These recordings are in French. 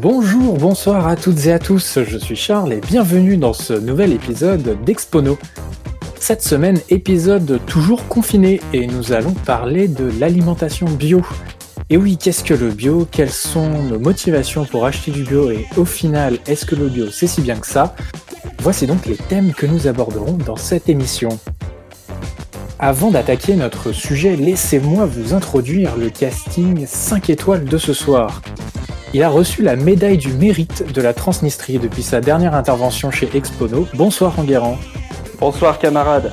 Bonjour, bonsoir à toutes et à tous, je suis Charles et bienvenue dans ce nouvel épisode d'Expono. Cette semaine, épisode toujours confiné et nous allons parler de l'alimentation bio. Et oui, qu'est-ce que le bio? Quelles sont nos motivations pour acheter du bio? Et au final, est-ce que le bio c'est si bien que ça? Voici donc les thèmes que nous aborderons dans cette émission. Avant d'attaquer notre sujet, laissez-moi vous introduire le casting 5 étoiles de ce soir. Il a reçu la médaille du mérite de la Transnistrie depuis sa dernière intervention chez Expono. Bonsoir Enguerrand. Bonsoir camarade.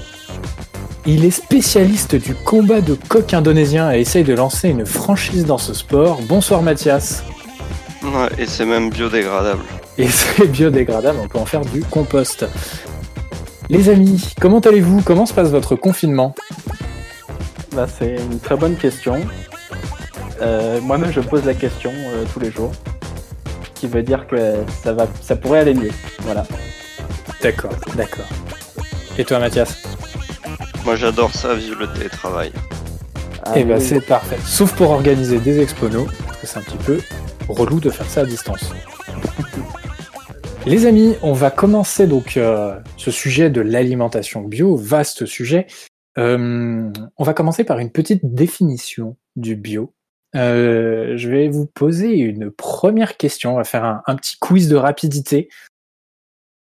Il est spécialiste du combat de coq indonésien et essaye de lancer une franchise dans ce sport. Bonsoir Mathias. Ouais, et c'est même biodégradable. Et c'est biodégradable, on peut en faire du compost. Les amis, comment allez-vous? Comment se passe votre confinement? Bah, C'est une très bonne question. Euh, moi-même, je pose la question euh, tous les jours, ce qui veut dire que ça, va, ça pourrait aller mieux. Voilà. D'accord, d'accord. Et toi, Mathias? Moi, j'adore ça, vivre le télétravail. Ah, eh ben, c'est parfait. Sauf pour organiser des exponos, parce que c'est un petit peu relou de faire ça à distance. Les amis, on va commencer donc euh, ce sujet de l'alimentation bio, vaste sujet. on va commencer par une petite définition du bio. Euh, je vais vous poser une première question. On va faire un, petit quiz de rapidité.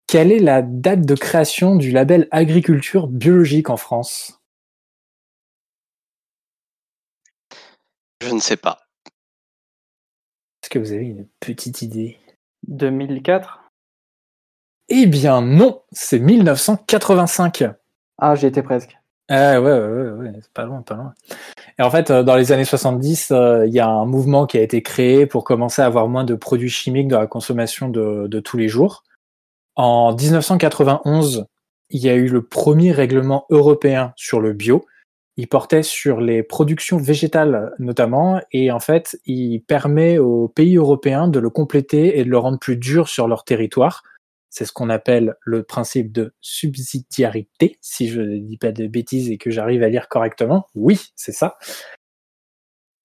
Quelle est la date de création du label agriculture biologique en France? Je ne sais pas. Est-ce que vous avez une petite idée? 2004 Eh bien non, c'est 1985. Ah, j'y étais presque. Ah ouais, ouais, ouais, c'est pas loin, pas loin. Et en fait, euh, dans les années 70, euh, il y a un mouvement qui a été créé pour commencer à avoir moins de produits chimiques dans la consommation de, de tous les jours. En 1991, il y a eu le premier règlement européen sur le bio. Il portait sur les productions végétales notamment, et en fait, il permet aux pays européens de le compléter et de le rendre plus dur sur leur territoire c'est ce qu'on appelle le principe de subsidiarité, si je ne dis pas de bêtises et que j'arrive à lire correctement. Oui, c'est ça.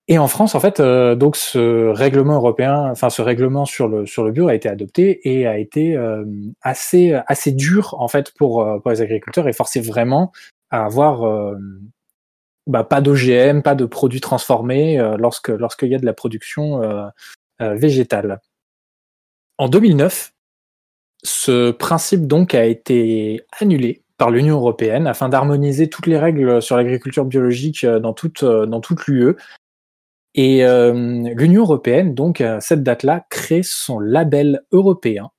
Et en France, en fait, euh, donc ce règlement européen, enfin ce règlement sur le sur le bio a été adopté et a été euh, assez assez dur en fait pour euh, pour les agriculteurs et forcé vraiment à avoir bah, pas d'OGM, pas de produits transformés lorsque lorsqu'il y a de la production végétale. En 2009, ce principe donc a été annulé par l'Union européenne afin d'harmoniser toutes les règles sur l'agriculture biologique euh, dans toute, euh, dans l'UE. Et euh, l'Union européenne, donc à cette date-là, crée son label européen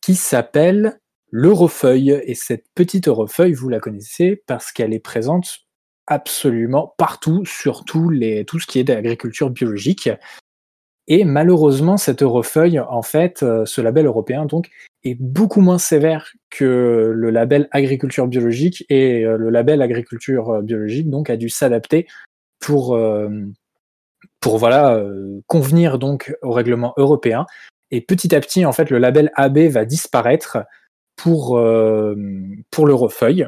qui s'appelle l'Eurofeuille. Et cette petite Eurofeuille, vous la connaissez parce qu'elle est présente absolument partout, sur tout, tout ce qui est d'agriculture biologique. Et malheureusement, cette Eurofeuille, en fait, ce label européen, donc, est beaucoup moins sévère que le label agriculture biologique et euh, le label agriculture euh, biologique donc a dû s'adapter pour euh, pour voilà convenir donc au règlement européen. Et petit à petit en fait le label AB va disparaître pour pour l'Eurofeuille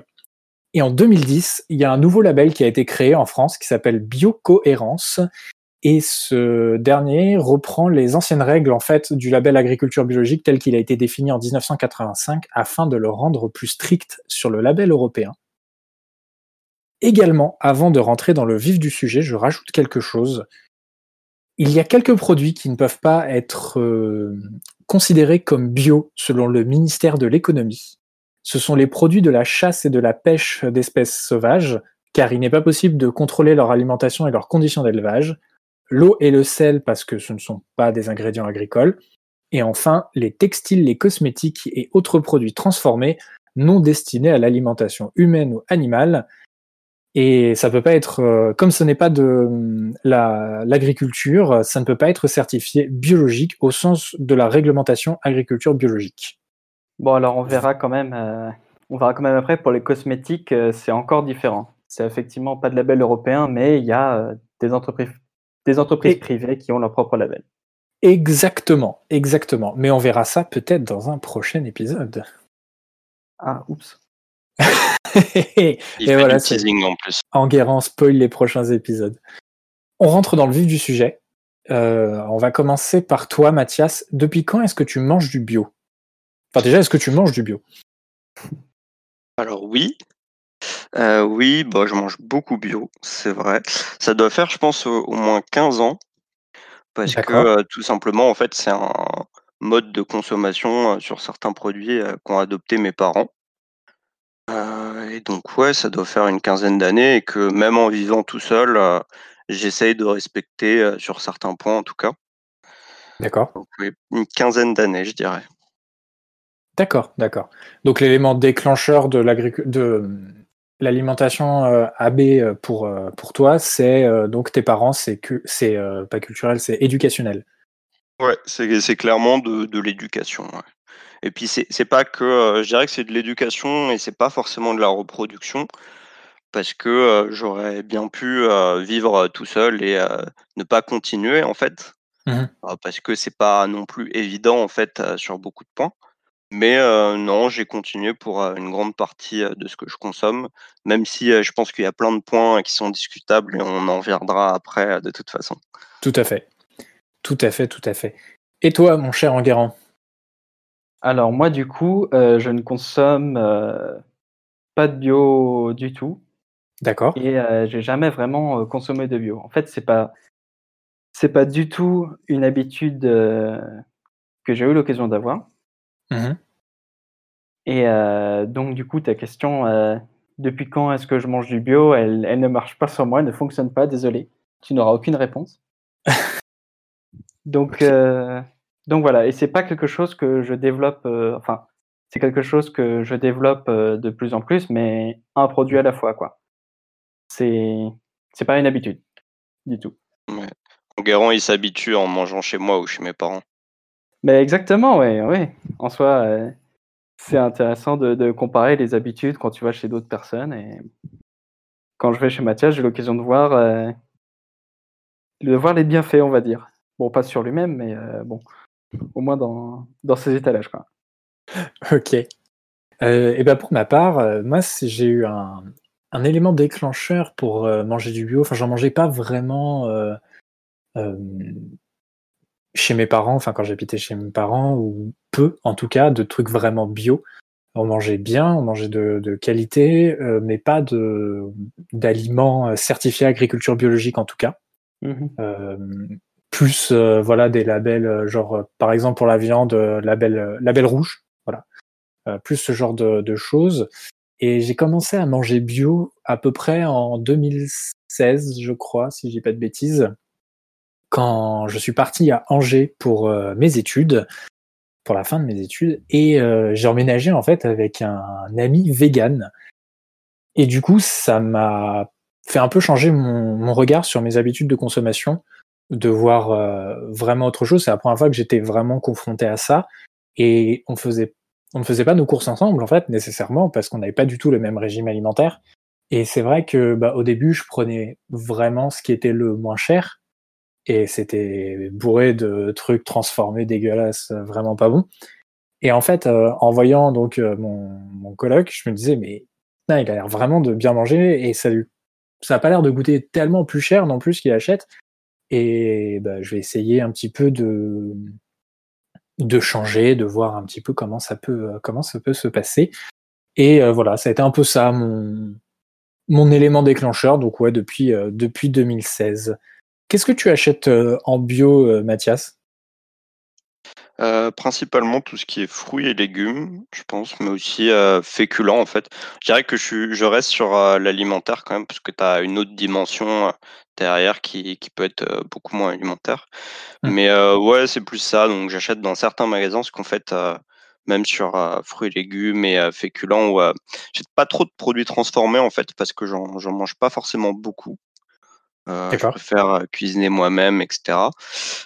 et en 2010 il y a un nouveau label qui a été créé en France qui s'appelle Biocohérence et ce dernier reprend les anciennes règles en fait du label agriculture biologique tel qu'il a été défini en 1985 afin de le rendre plus strict sur le label européen. Également, avant de rentrer dans le vif du sujet, je rajoute quelque chose. Il y a quelques produits qui ne peuvent pas être euh, considérés comme bio selon le ministère de l'économie. Ce sont les produits de la chasse et de la pêche d'espèces sauvages, car il n'est pas possible de contrôler leur alimentation et leurs conditions d'élevage, l'eau et le sel parce que ce ne sont pas des ingrédients agricoles, et enfin les textiles, les cosmétiques et autres produits transformés non destinés à l'alimentation humaine ou animale. Et ça peut pas être, euh, comme ce n'est pas de hum, l'agriculture, ça ne peut pas être certifié biologique au sens de la réglementation agriculture biologique. Bon, alors on verra quand même, euh, on verra quand même après pour les cosmétiques, euh, c'est encore différent. C'est effectivement pas de label européen, mais il y a des entreprises des entreprises privées qui ont leur propre label. Exactement, exactement. Mais on verra ça peut-être dans un prochain épisode. Ah, oups. et voilà, teasing en plus. Enguerrand spoil les prochains épisodes. On rentre dans le vif du sujet. on va commencer par toi, Mathias. Depuis quand est-ce que tu manges du bio? Enfin, déjà, est-ce que tu manges du bio? Alors oui. Oui, bah, je mange beaucoup bio, c'est vrai. Ça doit faire, je pense, au, moins 15 ans. Parce que tout simplement, en fait, c'est un mode de consommation sur certains produits qu'ont adopté mes parents. et donc, ouais, ça doit faire une quinzaine d'années et que même en vivant tout seul, j'essaye de respecter sur certains points en tout cas. D'accord. Donc, une quinzaine d'années, je dirais. D'accord, d'accord. Donc l'élément déclencheur de l'alimentation AB pour, pour toi, c'est donc tes parents, c'est que c'est pas culturel, c'est éducationnel. Ouais, c'est clairement de, l'éducation. Et puis c'est pas que je dirais que c'est de l'éducation et c'est pas forcément de la reproduction parce que j'aurais bien pu vivre tout seul et ne pas continuer en fait. Mmh parce que c'est pas non plus évident en fait sur beaucoup de points. Mais non, j'ai continué pour, une grande partie, de ce que je consomme, même si, je pense qu'il y a plein de points qui sont discutables et on en reviendra après, de toute façon. Tout à fait. Tout à fait, tout à fait. Et toi, mon cher Enguerrand? Alors moi, du coup, je ne consomme, pas de bio du tout. D'accord. Et j'ai jamais vraiment, consommé de bio. En fait, c'est pas c'est pas du tout une habitude, que j'ai eu l'occasion d'avoir. Mmh et donc du coup, ta question, depuis quand est-ce que je mange du bio? Elle elle ne marche pas sur moi, elle ne fonctionne pas, désolé. Tu n'auras aucune réponse. Donc donc voilà et c'est pas quelque chose que je développe, enfin, c'est quelque chose que je développe, de plus en plus, mais un produit à la fois, quoi. C'est c'est pas une habitude, du tout. Ouais. Enguerrand, il s'habitue en mangeant chez moi ou chez mes parents. Mais exactement, ouais, ouais. En soi, euh, c'est intéressant de, comparer les habitudes quand tu vas chez d'autres personnes. Et quand je vais chez Mathias, j'ai l'occasion de voir, euh, de voir les bienfaits, on va dire. Bon, pas sur lui-même, mais euh, bon, au moins dans, dans ses étalages. Quoi. Ok. et ben pour ma part, moi, j'ai eu un, un, élément déclencheur pour manger du bio. Enfin, j'en mangeais pas vraiment chez mes parents, enfin quand j'habitais chez mes parents, ou peu en tout cas, de trucs vraiment bio. On mangeait bien, on mangeait de, qualité, euh, mais pas de d'aliments euh, certifiés agriculture biologique en tout cas. Mmh euh, plus voilà des labels genre par exemple pour la viande label label rouge, voilà. plus ce genre de, de choses. Et j'ai commencé à manger bio à peu près en 2016, je crois, si j'ai pas de bêtises quand je suis parti à Angers pour euh, mes études, pour la fin de mes études, et euh, j'ai emménagé en fait avec un, ami vegan. Et du coup, ça m'a fait un peu changer mon, regard sur mes habitudes de consommation, de voir euh, vraiment autre chose. C'est la première fois que j'étais vraiment confronté à ça, et on faisait on ne faisait pas nos courses ensemble en fait nécessairement parce qu'on n'avait pas du tout le même régime alimentaire. Et c'est vrai que bah, au début, je prenais vraiment ce qui était le moins cher et c'était bourré de trucs transformés, dégueulasses, vraiment pas bons. Et en fait, euh, en voyant donc euh, mon, mon coloc, je me disais mais il a l'air vraiment de bien manger et ça ça a pas l'air de goûter tellement plus cher non plus qu'il achète. Et bah, je vais essayer un petit peu de de changer, de voir un petit peu comment ça peut comment ça peut se passer. Et euh, voilà, ça a été un peu ça mon mon élément déclencheur. Donc ouais, depuis depuis 2016. Qu'est-ce que tu achètes euh, en bio, euh, Mathias? Euh, principalement tout ce qui est fruits et légumes, je pense, mais aussi féculents en fait. Je dirais que je, je reste sur l'alimentaire quand même, parce que tu as une autre dimension derrière qui, qui, peut être beaucoup moins alimentaire. Mmh. Mais ouais, c'est plus ça. Donc j'achète dans certains magasins, ce qu'on fait même sur fruits et légumes et féculents, où j'achète pas trop de produits transformés en fait, parce que j'en mange pas forcément beaucoup. Euh, je préfère euh, cuisiner moi-même, etc.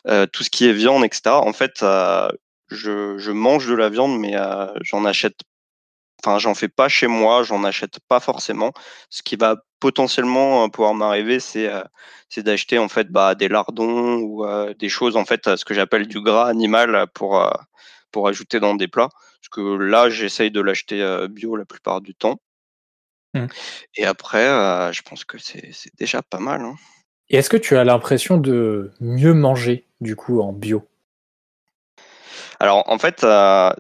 Euh, tout ce qui est viande, etc. En fait, je, je, mange de la viande, mais j'en achète. Enfin, j'en fais pas chez moi, j'en achète pas forcément. Ce qui va potentiellement pouvoir m'arriver, c'est c'est d'acheter en fait bah, des lardons ou des choses en fait, ce que j'appelle du gras animal pour pour ajouter dans des plats. Parce que là, j'essaye de l'acheter bio la plupart du temps. Mmh. Et après, je pense que c'est déjà pas mal. Hein. Et est-ce que tu as l'impression de mieux manger du coup en bio? Alors en fait,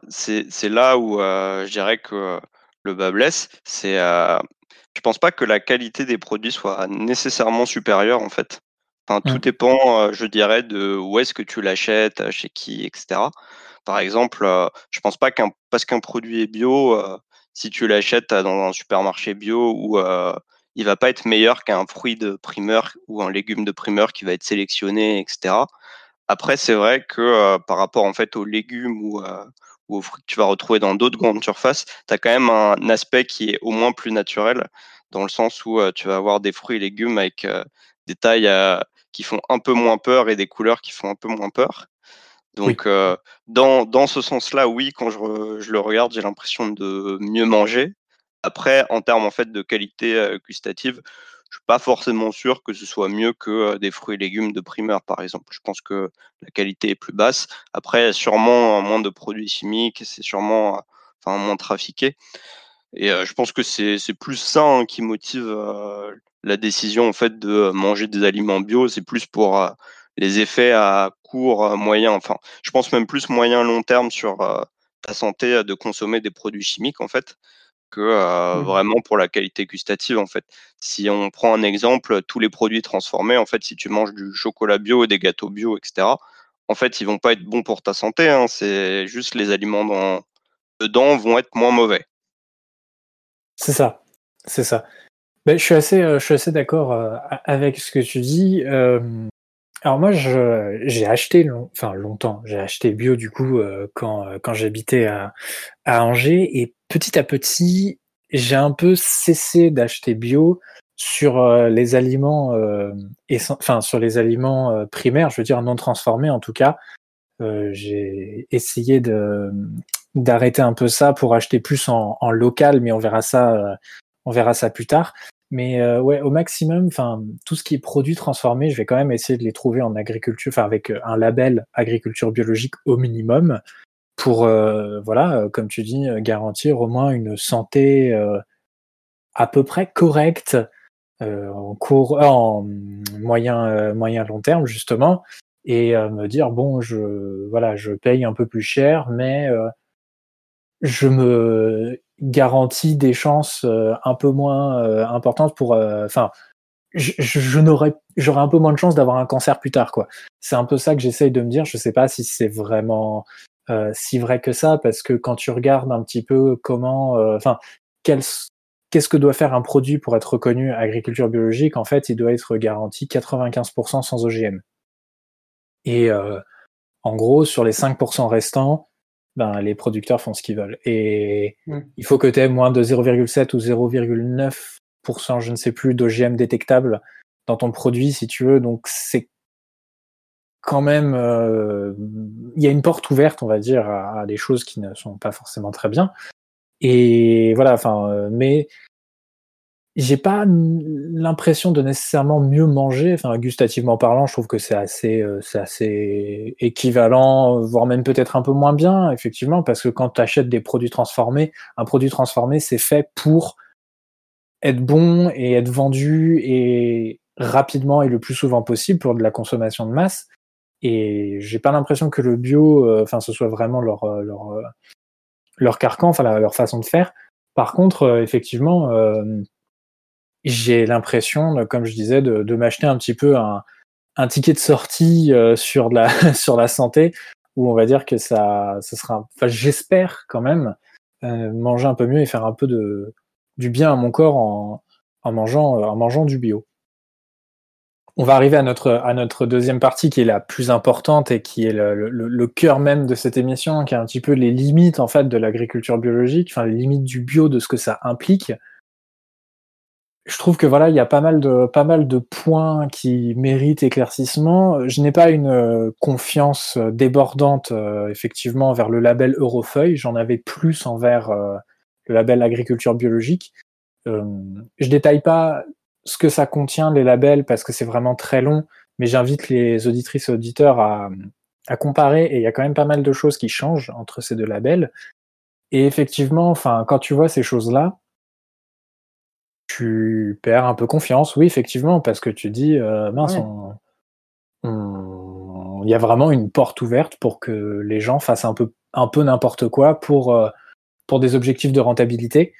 c'est là où je dirais que le bas blesse. C'est, je pense pas que la qualité des produits soit nécessairement supérieure en fait. Enfin, tout mmh. dépend, je dirais, de où est-ce que tu l'achètes, chez qui, etc. Par exemple, je pense pas qu'un parce qu'un produit est bio, si tu l'achètes dans un supermarché bio ou il va pas être meilleur qu'un fruit de primeur ou un légume de primeur qui va être sélectionné, etc. Après, c'est vrai que par rapport en fait aux légumes ou, ou, aux fruits que tu vas retrouver dans d'autres grandes surfaces, tu as quand même un aspect qui est au moins plus naturel, dans le sens où tu vas avoir des fruits et légumes avec des tailles qui font un peu moins peur et des couleurs qui font un peu moins peur. Donc, dans, ce sens-là, oui, quand je, je le regarde, j'ai l'impression de mieux manger. Après, en termes en fait de qualité gustative, je suis pas forcément sûr que ce soit mieux que des fruits et légumes de primeur, par exemple. Je pense que la qualité est plus basse. Après, sûrement moins de produits chimiques, c'est sûrement enfin, moins trafiqué. Et je pense que c'est plus ça hein, qui motive la décision en fait de manger des aliments bio. C'est plus pour les effets à court, moyen, enfin, je pense même plus moyen long terme sur ta santé de consommer des produits chimiques en fait que mmh. vraiment pour la qualité gustative en fait. Si on prend un exemple, tous les produits transformés, en fait, si tu manges du chocolat bio, des gâteaux bio, etc., en fait, ils vont pas être bons pour ta santé. Hein, c'est juste les aliments dans, dedans vont être moins mauvais. C'est ça, c'est ça. Ben, je suis assez, je suis assez d'accord avec ce que tu dis. Alors moi, j'ai acheté, enfin longtemps, j'ai acheté bio du coup quand, quand j'habitais à, à Angers et petit à petit, j'ai un peu cessé d'acheter bio sur euh, les aliments, euh, enfin sur les aliments euh, primaires, je veux dire non transformés en tout cas. j'ai essayé de d'arrêter un peu ça pour acheter plus en, local, mais on verra ça, on verra ça plus tard. Mais ouais, au maximum, enfin tout ce qui est produit transformé, je vais quand même essayer de les trouver en agriculture, enfin avec un label agriculture biologique au minimum pour, euh, voilà, euh, comme tu dis, euh, garantir au moins une santé à peu près correcte en court, en moyen, moyen long terme justement, et me dire bon, je, voilà, je paye un peu plus cher, mais je me garantis des chances un peu moins importantes pour, enfin, je, je n'aurais, j'aurais un peu moins de chances d'avoir un cancer plus tard, quoi. C'est un peu ça que j'essaye de me dire. Je sais pas si c'est vraiment euh, si vrai que ça, parce que quand tu regardes un petit peu comment, euh, enfin, qu'est-ce que doit faire un produit pour être reconnu agriculture biologique, en fait, il doit être garanti 95% sans OGM. Et euh, en gros, sur les 5% restants, ben, les producteurs font ce qu'ils veulent. Et mmh. il faut que tu aies moins de 0,7 ou 0,9%, je ne sais plus, d'OGM détectable dans ton produit, si tu veux. Donc, c'est quand même, euh, il y a une porte ouverte, on va dire, à, des choses qui ne sont pas forcément très bien. Et voilà, enfin, euh, mais j'ai pas l'impression de nécessairement mieux manger. Enfin, gustativement parlant, je trouve que c'est assez, euh, c'est assez équivalent, voire même peut-être un peu moins bien, effectivement, parce que quand tu achètes des produits transformés, un produit transformé, c'est fait pour être bon et être vendu et rapidement et le plus souvent possible pour de la consommation de masse. Et j'ai pas l'impression que le bio, euh, enfin, ce soit vraiment leur euh, leur euh, leur carcan, enfin leur façon de faire. Par contre, effectivement, j'ai l'impression, comme je disais, de, de m'acheter un petit peu un, un ticket de sortie sur la sur la santé, où on va dire que ça, ça sera, enfin, j'espère quand même manger un peu mieux et faire un peu de du bien à mon corps en, en mangeant en mangeant du bio on va arriver à notre, à notre deuxième partie qui est la plus importante et qui est le, le, cœur même de cette émission, qui est un petit peu les limites en fait de l'agriculture biologique, enfin les limites du bio, de ce que ça implique. Je trouve que voilà, il y a pas mal de pas mal de points qui méritent éclaircissement. Je n'ai pas une euh, confiance débordante euh, effectivement vers le label Eurofeuille. J'en avais plus envers euh, le label agriculture biologique. je détaille pas ce que ça contient, les labels, parce que c'est vraiment très long, mais j'invite les auditrices et auditeurs à, à comparer, et il y a quand même pas mal de choses qui changent entre ces deux labels. Et effectivement, enfin, quand tu vois ces choses-là, tu perds un peu confiance, oui, effectivement, parce que tu dis, mince, il y a vraiment une porte ouverte pour que les gens fassent un peu, un peu n'importe quoi pour, pour des objectifs de rentabilité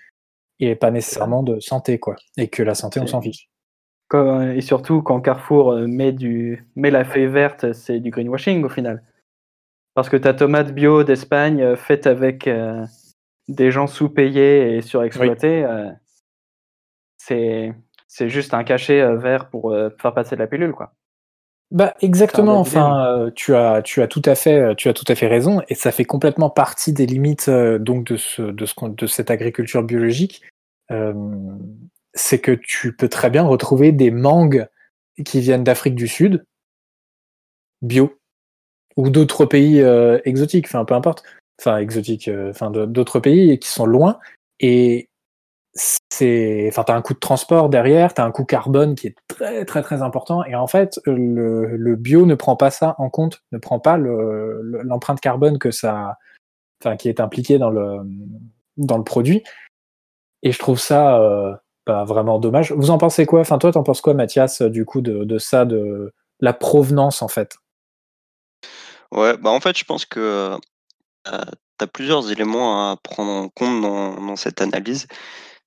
et pas nécessairement de santé, quoi. Et que la santé, on s'en fiche. et surtout, quand Carrefour met, du, met la feuille verte, c'est du greenwashing au final. Parce que ta tomate bio d'Espagne faite avec des gens sous-payés et surexploités, c'est juste un cachet vert pour faire passer de la pilule, quoi. Bah exactement. Enfin, euh, tu as tu as tout à fait euh, tu as tout à fait raison et ça fait complètement partie des limites euh, donc de ce de ce de cette agriculture biologique. c'est que tu peux très bien retrouver des mangues qui viennent d'Afrique du Sud bio ou d'autres pays exotiques. Enfin, peu importe. Enfin, exotiques. Enfin, d'autres pays qui sont loin et c'est, enfin, t'as un coût de transport derrière, t'as un coût carbone qui est très très très important, et en fait, le, le bio ne prend pas ça en compte, ne prend pas l'empreinte carbone que ça, enfin, qui est impliquée dans le dans le produit, et je trouve ça euh, bah, vraiment dommage. Vous en pensez quoi? Enfin, toi, t'en penses quoi, Mathias, du coup, de, de ça, de la provenance en fait? Ouais, bah en fait, je pense que euh, tu plusieurs éléments à prendre en compte dans, dans cette analyse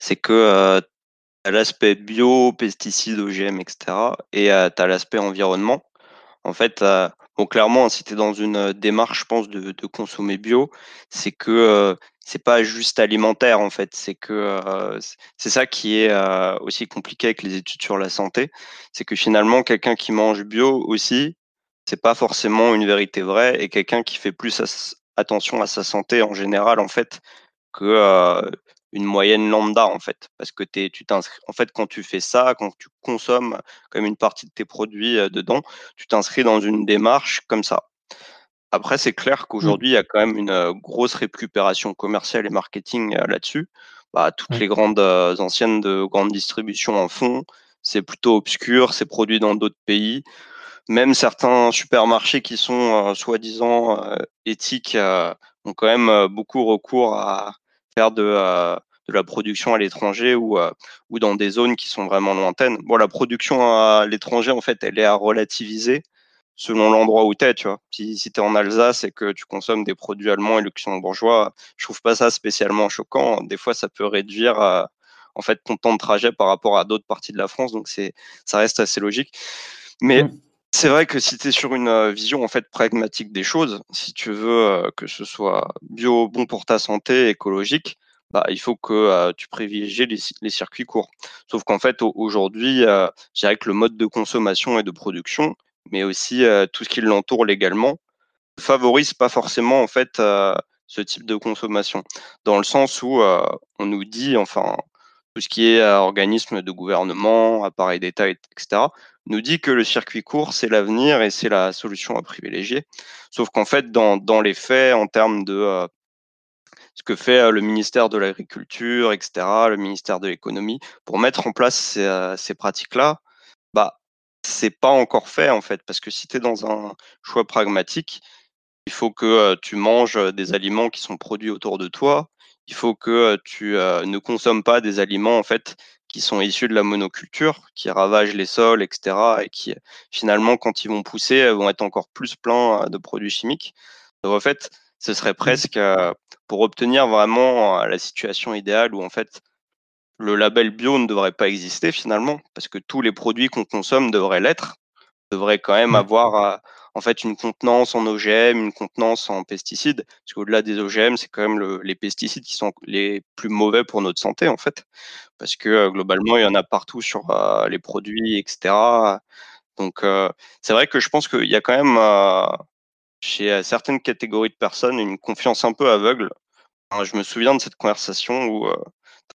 c'est que euh, tu as l'aspect bio, pesticides, OGM, etc. Et euh, tu as l'aspect environnement. En fait, euh, bon, clairement, si tu es dans une démarche, je pense, de, de consommer bio, c'est que c'est pas juste alimentaire, en fait. C'est que c'est ça qui est aussi compliqué avec les études sur la santé. C'est que finalement, quelqu'un qui mange bio aussi, c'est pas forcément une vérité vraie. Et quelqu'un qui fait plus attention à sa santé en général, en fait, que une moyenne lambda en fait parce que tu t'inscris en fait quand tu fais ça quand tu consommes comme une partie de tes produits dedans tu t'inscris dans une démarche comme ça. Après c'est clair mmh. qu'aujourd'hui il y a quand même une grosse récupération commerciale et marketing là-dessus. Bah, toutes les grandes anciennes de grande distribution en font. C'est plutôt obscur c'est produit dans d'autres pays. Même certains supermarchés qui sont soi-disant éthiques ont quand même beaucoup recours à faire de, euh, de la production à l'étranger ou, euh, ou dans des zones qui sont vraiment lointaines. Bon, la production à l'étranger, en fait, elle est à relativiser selon l'endroit où tu es, tu vois. Si, si tu es en Alsace et que tu consommes des produits allemands et luxembourgeois, je trouve pas ça spécialement choquant. Des fois, ça peut réduire euh, en fait ton temps de trajet par rapport à d'autres parties de la France, donc c'est ça reste assez logique. Mais mmh. C'est vrai que si tu es sur une vision en fait pragmatique des choses, si tu veux que ce soit bio, bon pour ta santé, écologique, bah, il faut que tu privilégies les, circuits courts. Sauf qu'en fait, aujourd'hui, je dirais que le mode de consommation et de production, mais aussi tout ce qui l'entoure légalement, favorise pas forcément en fait ce type de consommation. Dans le sens où on nous dit, enfin, tout ce qui est organisme de gouvernement, appareil d'État, etc., nous dit que le circuit court, c'est l'avenir et c'est la solution à privilégier. Sauf qu'en fait, dans, dans, les faits, en termes de euh, ce que fait euh, le ministère de l'Agriculture, etc., le ministère de l'Économie, pour mettre en place ces, euh, ces pratiques-là, bah, c'est pas encore fait, en fait, parce que si tu es dans un choix pragmatique, il faut que tu manges des aliments qui sont produits autour de toi, il faut que tu ne consommes pas des aliments, en fait, qui sont issus de la monoculture, qui ravagent les sols, etc. Et qui, finalement, quand ils vont pousser, vont être encore plus pleins de produits chimiques. Donc, en fait, ce serait mmh. presque pour obtenir vraiment la situation idéale où, en fait, le label bio ne devrait pas exister finalement, parce que tous les produits qu'on consomme devraient l'être, devraient quand même avoir en fait une contenance en OGM, une contenance en pesticides, parce qu'au-delà des OGM, c'est quand même les pesticides qui sont les plus mauvais pour notre santé en fait, parce que globalement il y en a partout sur euh, les produits, etc. Donc c'est vrai que je pense qu'il y a quand même chez certaines catégories de personnes une confiance un peu aveugle. je me souviens de cette conversation où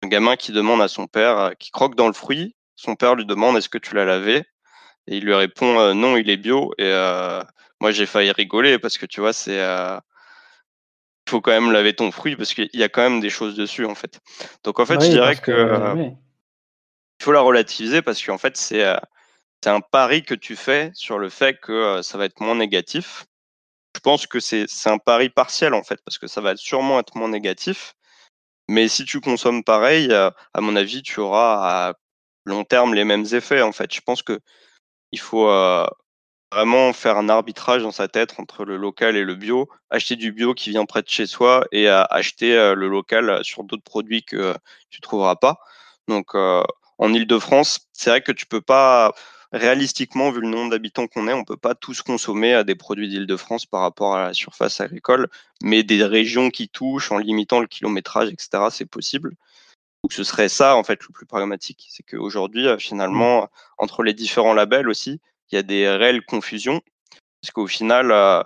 un gamin qui demande à son père, qui croque dans le fruit, son père lui demande est-ce que tu l'as lavé? Et il lui répond euh, non, il est bio. Et euh, moi, j'ai failli rigoler parce que tu vois, c'est. Euh, il faut quand même laver ton fruit parce qu'il y a quand même des choses dessus, en fait. Donc, en fait, je dirais que. Il faut la relativiser parce qu'en fait, c'est. c'est un pari que tu fais sur le fait que ça va être moins négatif. Je pense que c'est un pari partiel en fait, parce que ça va sûrement être moins négatif, Mais si tu consommes pareil, à mon avis, tu auras à long terme les mêmes effets. En fait, je pense que il faut vraiment faire un arbitrage dans sa tête entre le local et le bio, acheter du bio qui vient près de chez soi et acheter le local sur d'autres produits que tu trouveras pas. Donc en Ile-de-France, c'est vrai que tu peux pas réalistiquement, vu le nombre d'habitants qu'on est, on peut pas tous consommer à des produits d'Île-de-France par rapport à la surface agricole, mais des régions qui touchent en limitant le kilométrage, etc., c'est possible. Donc ce serait ça en fait le plus pragmatique, c'est qu'aujourd'hui finalement entre les différents labels aussi, il y a des réelles confusions parce qu'au final le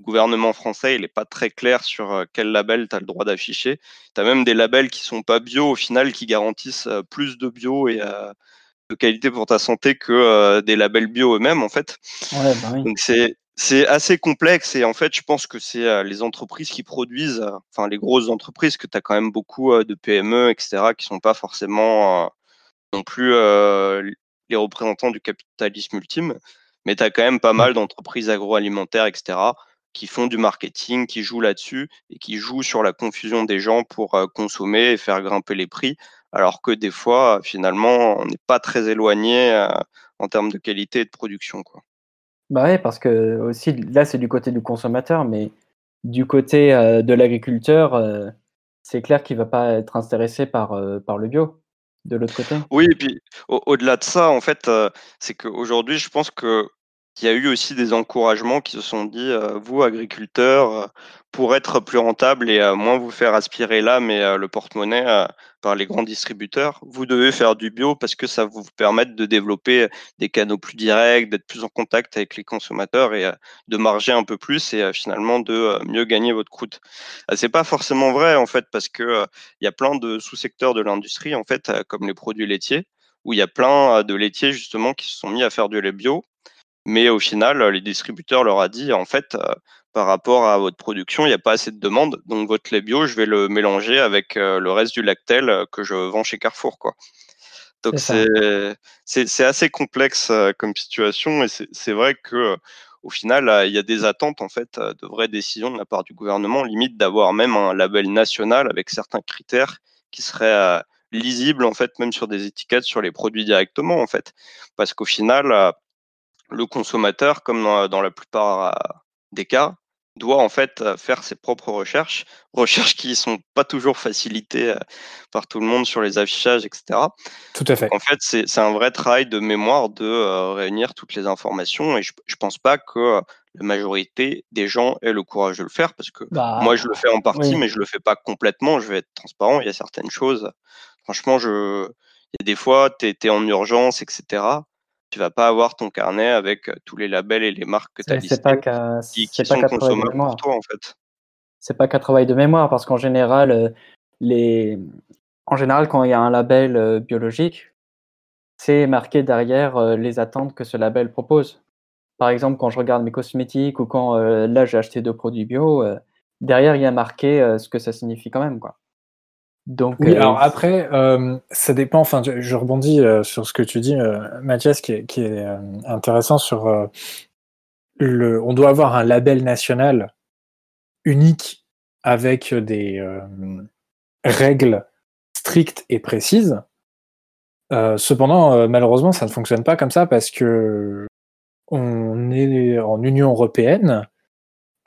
gouvernement français il n'est pas très clair sur quel label tu as le droit d'afficher. Tu as même des labels qui sont pas bio au final qui garantissent plus de bio et de qualité pour ta santé que des labels bio eux-mêmes en fait. Ouais, bah oui. Donc c'est c'est assez complexe et en fait, je pense que c'est les entreprises qui produisent, enfin les grosses entreprises, que tu as quand même beaucoup de PME, etc., qui sont pas forcément non plus les représentants du capitalisme ultime, mais tu as quand même pas mal d'entreprises agroalimentaires, etc., qui font du marketing, qui jouent là-dessus et qui jouent sur la confusion des gens pour consommer et faire grimper les prix, alors que des fois, finalement, on n'est pas très éloigné en termes de qualité et de production. Quoi. Bah ouais, parce que aussi, là, c'est du côté du consommateur, mais du côté euh, de l'agriculteur, euh, c'est clair qu'il va pas être intéressé par, euh, par le bio, de l'autre côté. Oui, et puis au-delà de ça, en fait, c'est qu'aujourd'hui, je pense que il y a eu aussi des encouragements qui se sont dit, vous, agriculteurs, pour être plus rentable et moins vous faire aspirer l'âme et le porte-monnaie par les grands distributeurs, vous devez faire du bio parce que ça vous permet de développer des canaux plus directs, d'être plus en contact avec les consommateurs et de marger un peu plus et finalement de mieux gagner votre croûte. C'est pas forcément vrai en fait parce que il y a plein de sous-secteurs de l'industrie en fait comme les produits laitiers où il y a plein de laitiers justement qui se sont mis à faire du lait bio mais au final, les distributeurs leur a dit, en fait, par rapport à votre production, il n'y a pas assez de demande, donc votre lait bio, je vais le mélanger avec le reste du lactel que je vends chez Carrefour, quoi. Donc c'est assez complexe comme situation. Et c'est vrai que au final, il y a des attentes en fait de vraies décisions de la part du gouvernement, limite d'avoir même un label national avec certains critères qui seraient lisibles en fait même sur des étiquettes sur les produits directement en fait, parce qu'au final le consommateur, comme dans, la plupart euh, des cas, doit en fait euh, faire ses propres recherches, recherches qui sont pas toujours facilitées euh, par tout le monde sur les affichages, etc. Tout à fait. en fait, c'est un vrai travail de mémoire de réunir toutes les informations et je, je pense pas que la majorité des gens aient le courage de le faire parce que Bah, moi je le fais en partie, oui. mais je le fais pas complètement. Je vais être transparent. Il y a certaines choses, franchement, je, il y a des fois, tu es, en urgence, etc tu vas pas avoir ton carnet avec euh, tous les labels et les marques que tu as c'est pas listées qu'un qui, pas sont qu'un travail de consommables pour mémoire. toi en fait. C'est pas qu'un travail de mémoire parce qu'en général, euh, les... en général, quand il y a un label euh, biologique, c'est marqué derrière euh, les attentes que ce label propose. Par exemple, quand je regarde mes cosmétiques ou quand euh, là j'ai acheté deux produits bio, derrière il y a marqué ce que ça signifie quand même, quoi. Donc, Oui, euh, alors après, euh, ça dépend. Enfin, je, je rebondis euh, sur ce que tu dis, euh, Mathias, qui est, qui est euh, intéressant sur euh, le. On doit avoir un label national unique avec des euh, règles strictes et précises. Euh, cependant, euh, malheureusement, ça ne fonctionne pas comme ça parce que on est en Union européenne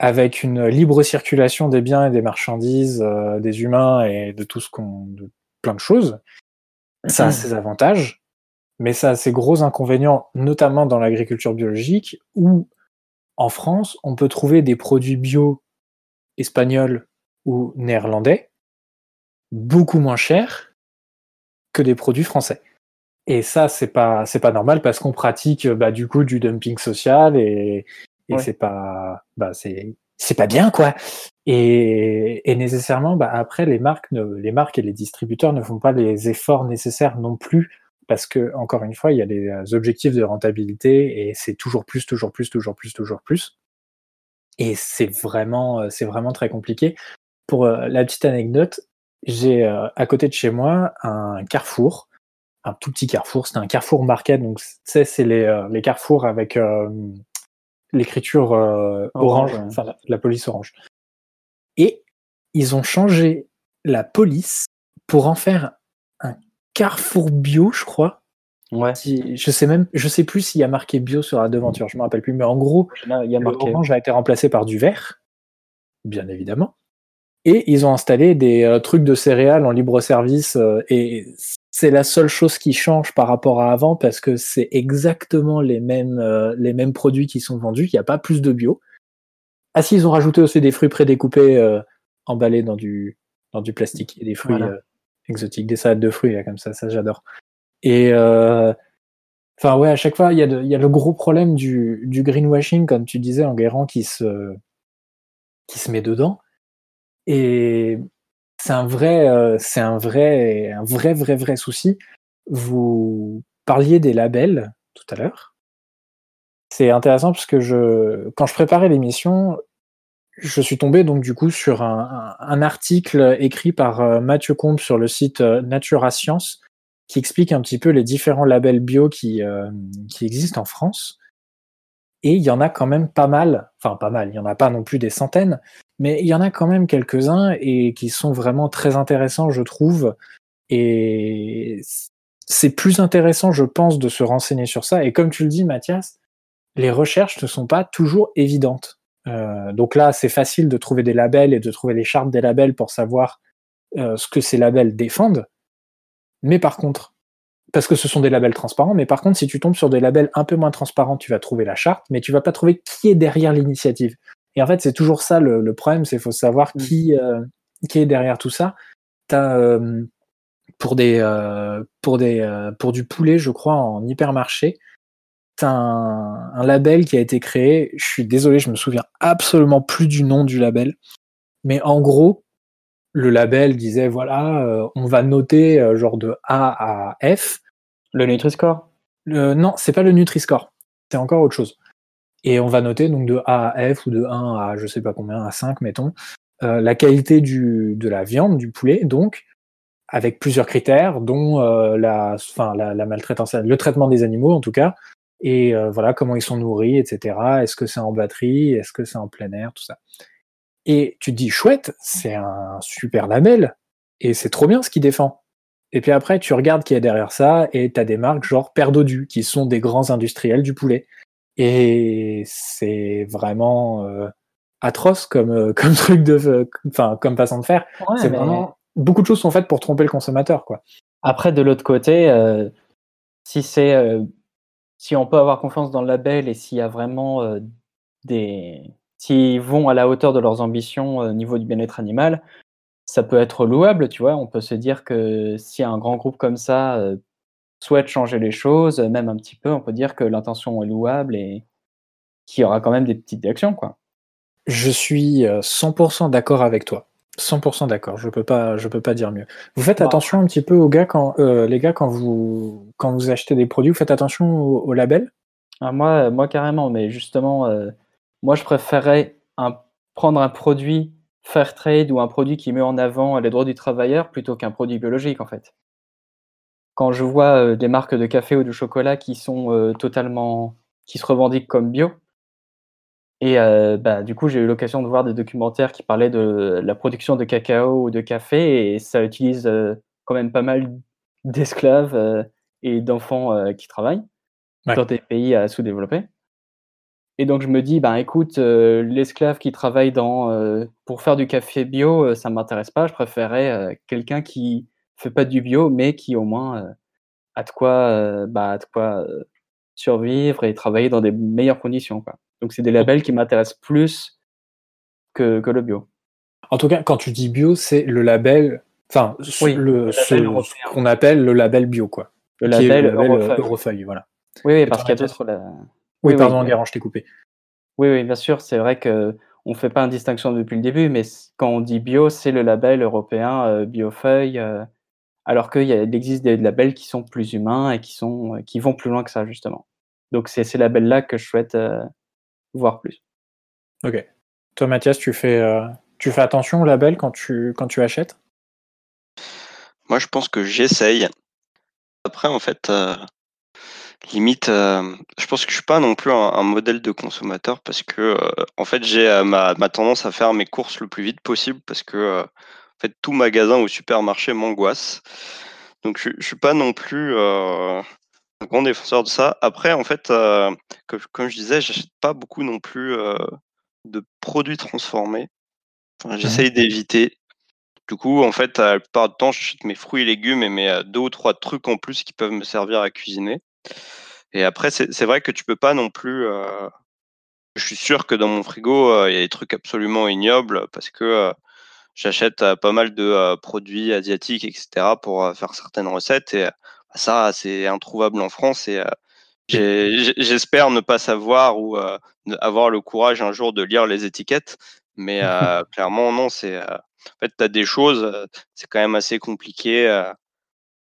avec une libre circulation des biens et des marchandises, euh, des humains et de tout ce qu'on, de plein de choses. Ça a ses avantages, mais ça a ses gros inconvénients, notamment dans l'agriculture biologique, où en France, on peut trouver des produits bio espagnols ou néerlandais beaucoup moins chers que des produits français. Et ça, c'est pas, c'est pas normal parce qu'on pratique, bah, du coup, du dumping social et, et Ouais. c'est pas, bah, c'est, c'est pas bien, quoi. Et, et nécessairement, bah, après, les marques, ne, les marques et les distributeurs ne font pas les efforts nécessaires non plus parce que, encore une fois, il y a des euh, objectifs de rentabilité et c'est toujours plus, toujours plus, toujours plus, toujours plus. Et c'est vraiment, euh, c'est vraiment très compliqué. Pour euh, la petite anecdote, j'ai euh, à côté de chez moi un carrefour, un tout petit carrefour. C'est un carrefour market, donc tu sais, c'est les, euh, les carrefours avec euh, l'écriture euh, Orange, orange, ouais. enfin la, la police orange. Et ils ont changé la police pour en faire un carrefour bio, je crois. Ouais. Si- je sais même, je sais plus s'il y a marqué bio sur la devanture, je me rappelle plus, mais en gros, Là, il y a marqué. orange a été remplacé par du vert, bien évidemment. Et ils ont installé des euh, trucs de céréales en libre service euh, et c'est la seule chose qui change par rapport à avant parce que c'est exactement les mêmes, euh, les mêmes produits qui sont vendus. Il n'y a pas plus de bio. Ah si, ils ont rajouté aussi des fruits prédécoupés euh, emballés dans du, dans du plastique et des fruits Voilà. euh, exotiques, des salades de fruits là, comme ça, ça j'adore. Et euh, enfin ouais, à chaque fois il y, a de- il y a le gros problème du, du greenwashing, comme tu disais, en Guérant qui se, qui se met dedans. Et c'est un vrai, euh, c'est un vrai, un vrai, vrai, vrai souci. Vous parliez des labels tout à l'heure. C'est intéressant parce que je, quand je préparais l'émission, je suis tombé donc du coup sur un, article écrit par euh, Mathieu Combe sur le site euh, Natura Science qui explique un petit peu les différents labels bio qui, euh, qui existent en France. Et il y en a quand même pas mal, enfin pas mal, il y en a pas non plus des centaines, mais il y en a quand même quelques-uns et qui sont vraiment très intéressants, je trouve. Et c'est plus intéressant, je pense, de se renseigner sur ça. Et comme tu le dis, Mathias, les recherches ne sont pas toujours évidentes. Euh, donc là, c'est facile de trouver des labels et de trouver les chartes des labels pour savoir euh, ce que ces labels défendent. Mais par contre, parce que ce sont des labels transparents, mais par contre, si tu tombes sur des labels un peu moins transparents, tu vas trouver la charte, mais tu vas pas trouver qui est derrière l'initiative. Et en fait, c'est toujours ça le, le problème, c'est faut savoir Mm. qui, euh, qui est derrière tout ça. T'as euh, pour des euh, pour des euh, pour du poulet, je crois, en hypermarché, t'as un, un label qui a été créé. Je suis désolé, je me souviens absolument plus du nom du label, mais en gros, le label disait voilà, euh, on va noter euh, genre de A à F. Le Nutri-Score? Le, non, c'est pas le Nutri-Score, c'est encore autre chose. Et on va noter donc de A à F ou de 1 à je sais pas combien, à 5, mettons, euh, la qualité du, de la viande, du poulet, donc avec plusieurs critères, dont euh, la, la, la maltraitance, le traitement des animaux en tout cas, et euh, voilà comment ils sont nourris, etc. Est-ce que c'est en batterie, est-ce que c'est en plein air, tout ça. Et tu te dis chouette, c'est un super label, et c'est trop bien ce qu'il défend. Et puis après, tu regardes qui est derrière ça, et tu as des marques genre Père Dodu, qui sont des grands industriels du poulet. Et c'est vraiment euh, atroce comme, euh, comme truc de, enfin, comme façon de faire. Ouais, c'est mais vraiment, beaucoup de choses sont faites pour tromper le consommateur, quoi. Après, de l'autre côté, euh, si c'est, euh, si on peut avoir confiance dans le label et s'il y a vraiment des, s'ils vont à la hauteur de leurs ambitions au niveau du bien-être animal, ça peut être louable, tu vois. On peut se dire que si un grand groupe comme ça euh, souhaite changer les choses, euh, même un petit peu, on peut dire que l'intention est louable et qu'il y aura quand même des petites actions, quoi. Je suis euh, 100% d'accord avec toi. 100% d'accord. Je peux pas, je peux pas dire mieux. Vous faites Bon. attention un petit peu aux gars quand, euh, les gars, quand vous, quand vous achetez des produits, vous faites attention au, au label? Ah, moi, moi carrément, mais justement, euh, moi je préférerais un- prendre un produit fair trade ou un produit qui met en avant les droits du travailleur plutôt qu'un produit biologique en fait. Quand je vois euh, des marques de café ou de chocolat qui sont euh, totalement, qui se revendiquent comme bio, et euh, bah, du coup j'ai eu l'occasion de voir des documentaires qui parlaient de la production de cacao ou de café et ça utilise euh, quand même pas mal d'esclaves euh, et d'enfants qui travaillent Ouais. dans des pays sous-développés. Et donc je me dis, ben écoute, euh, l'esclave qui travaille dans, euh, pour faire du café bio, euh, ça m'intéresse pas. Je préférais quelqu'un qui fait pas du bio, mais qui au moins a de quoi, bah, a de quoi survivre et travailler dans des meilleures conditions. Quoi. Donc c'est des labels qui m'intéressent plus que, que le bio. En tout cas, quand tu dis bio, c'est le label, enfin, Oui, le, le label ce- qu'on appelle le label bio, quoi. Le label, le label Eurofeuille. Eurofeuille, voilà. Oui, parce qu'il y a d'autres. la- Oui, pardon, oui. Garant, je t'ai coupé. Oui, oui, bien sûr, c'est vrai que on fait pas une distinction depuis le début, mais quand on dit bio, c'est le label européen euh, Biofeuille, euh, alors qu'il existe des labels qui sont plus humains et qui sont euh, qui vont plus loin que ça justement. Donc c'est ces labels-là que je souhaite euh, voir plus. Ok. Toi, Mathias, tu fais, euh, tu fais attention au label quand tu, quand tu achètes? Moi, je pense que j'essaye. Après, en fait, euh, limite, euh, je pense que je suis pas non plus un, un modèle de consommateur parce que, euh, en fait, j'ai euh, ma, ma tendance à faire mes courses le plus vite possible parce que, en fait, tout magasin ou supermarché m'angoisse. Donc, je, je suis pas non plus un grand défenseur de ça. Après, en fait, comme, comme je disais, j'achète pas beaucoup non plus de produits transformés. Enfin, J'essaye d'éviter. Du coup, en fait, la plupart du temps, j'achète mes fruits et légumes et mes deux ou trois trucs en plus qui peuvent me servir à cuisiner. Et après, c'est vrai que tu peux pas non plus. euh, je suis sûr que dans mon frigo, euh, il y a des trucs absolument ignobles parce que euh, j'achète pas mal de produits asiatiques, etc., pour faire certaines recettes. Et euh, ça, c'est introuvable en France. Et j'espère ne pas savoir ou avoir le courage un jour de lire les étiquettes. Mais clairement, non, c'est. en fait, tu as des choses, c'est quand même assez compliqué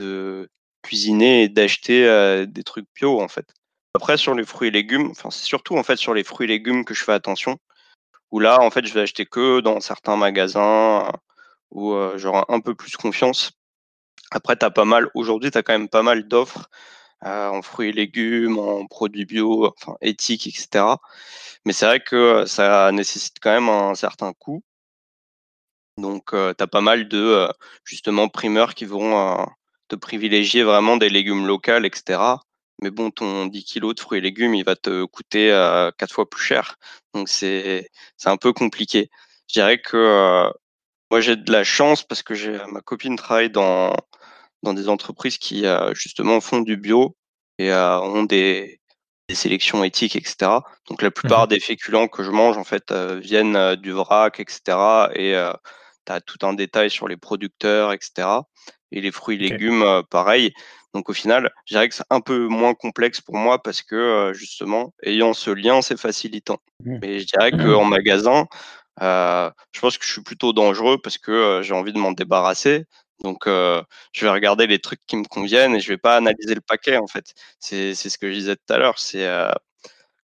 de cuisiner et d'acheter des trucs bio, en fait. Après, sur les fruits et légumes, enfin, c'est surtout en fait sur les fruits et légumes que je fais attention. Où là, en fait, je vais acheter que dans certains magasins où j'aurai un peu plus confiance. Après, t'as pas mal. Aujourd'hui, t'as quand même pas mal d'offres en fruits et légumes, en produits bio, enfin éthiques, etc. Mais c'est vrai que ça nécessite quand même un certain coût. Donc, euh, t'as pas mal de justement primeurs qui vont te privilégier vraiment des légumes locaux, etc. Mais bon, ton 10 kilos de fruits et légumes, il va te coûter euh, quatre fois plus cher. Donc, c'est un peu compliqué. Je dirais que euh, moi, j'ai de la chance parce que j'ai ma copine travaille dans dans des entreprises qui euh, justement font du bio et euh, ont des des sélections éthiques, etc. Donc, la plupart des féculents que je mange en fait viennent du vrac, etc. Et tu as tout un détail sur les producteurs, etc. Et les fruits et légumes, pareil. Donc au final, je dirais que c'est un peu moins complexe pour moi parce que justement, ayant ce lien, c'est facilitant. Mmh. Mais je dirais qu'en magasin, euh, je pense que je suis plutôt dangereux parce que euh, j'ai envie de m'en débarrasser. Donc euh, je vais regarder les trucs qui me conviennent et je vais pas analyser le paquet en fait. C'est ce que je disais tout à l'heure. C'est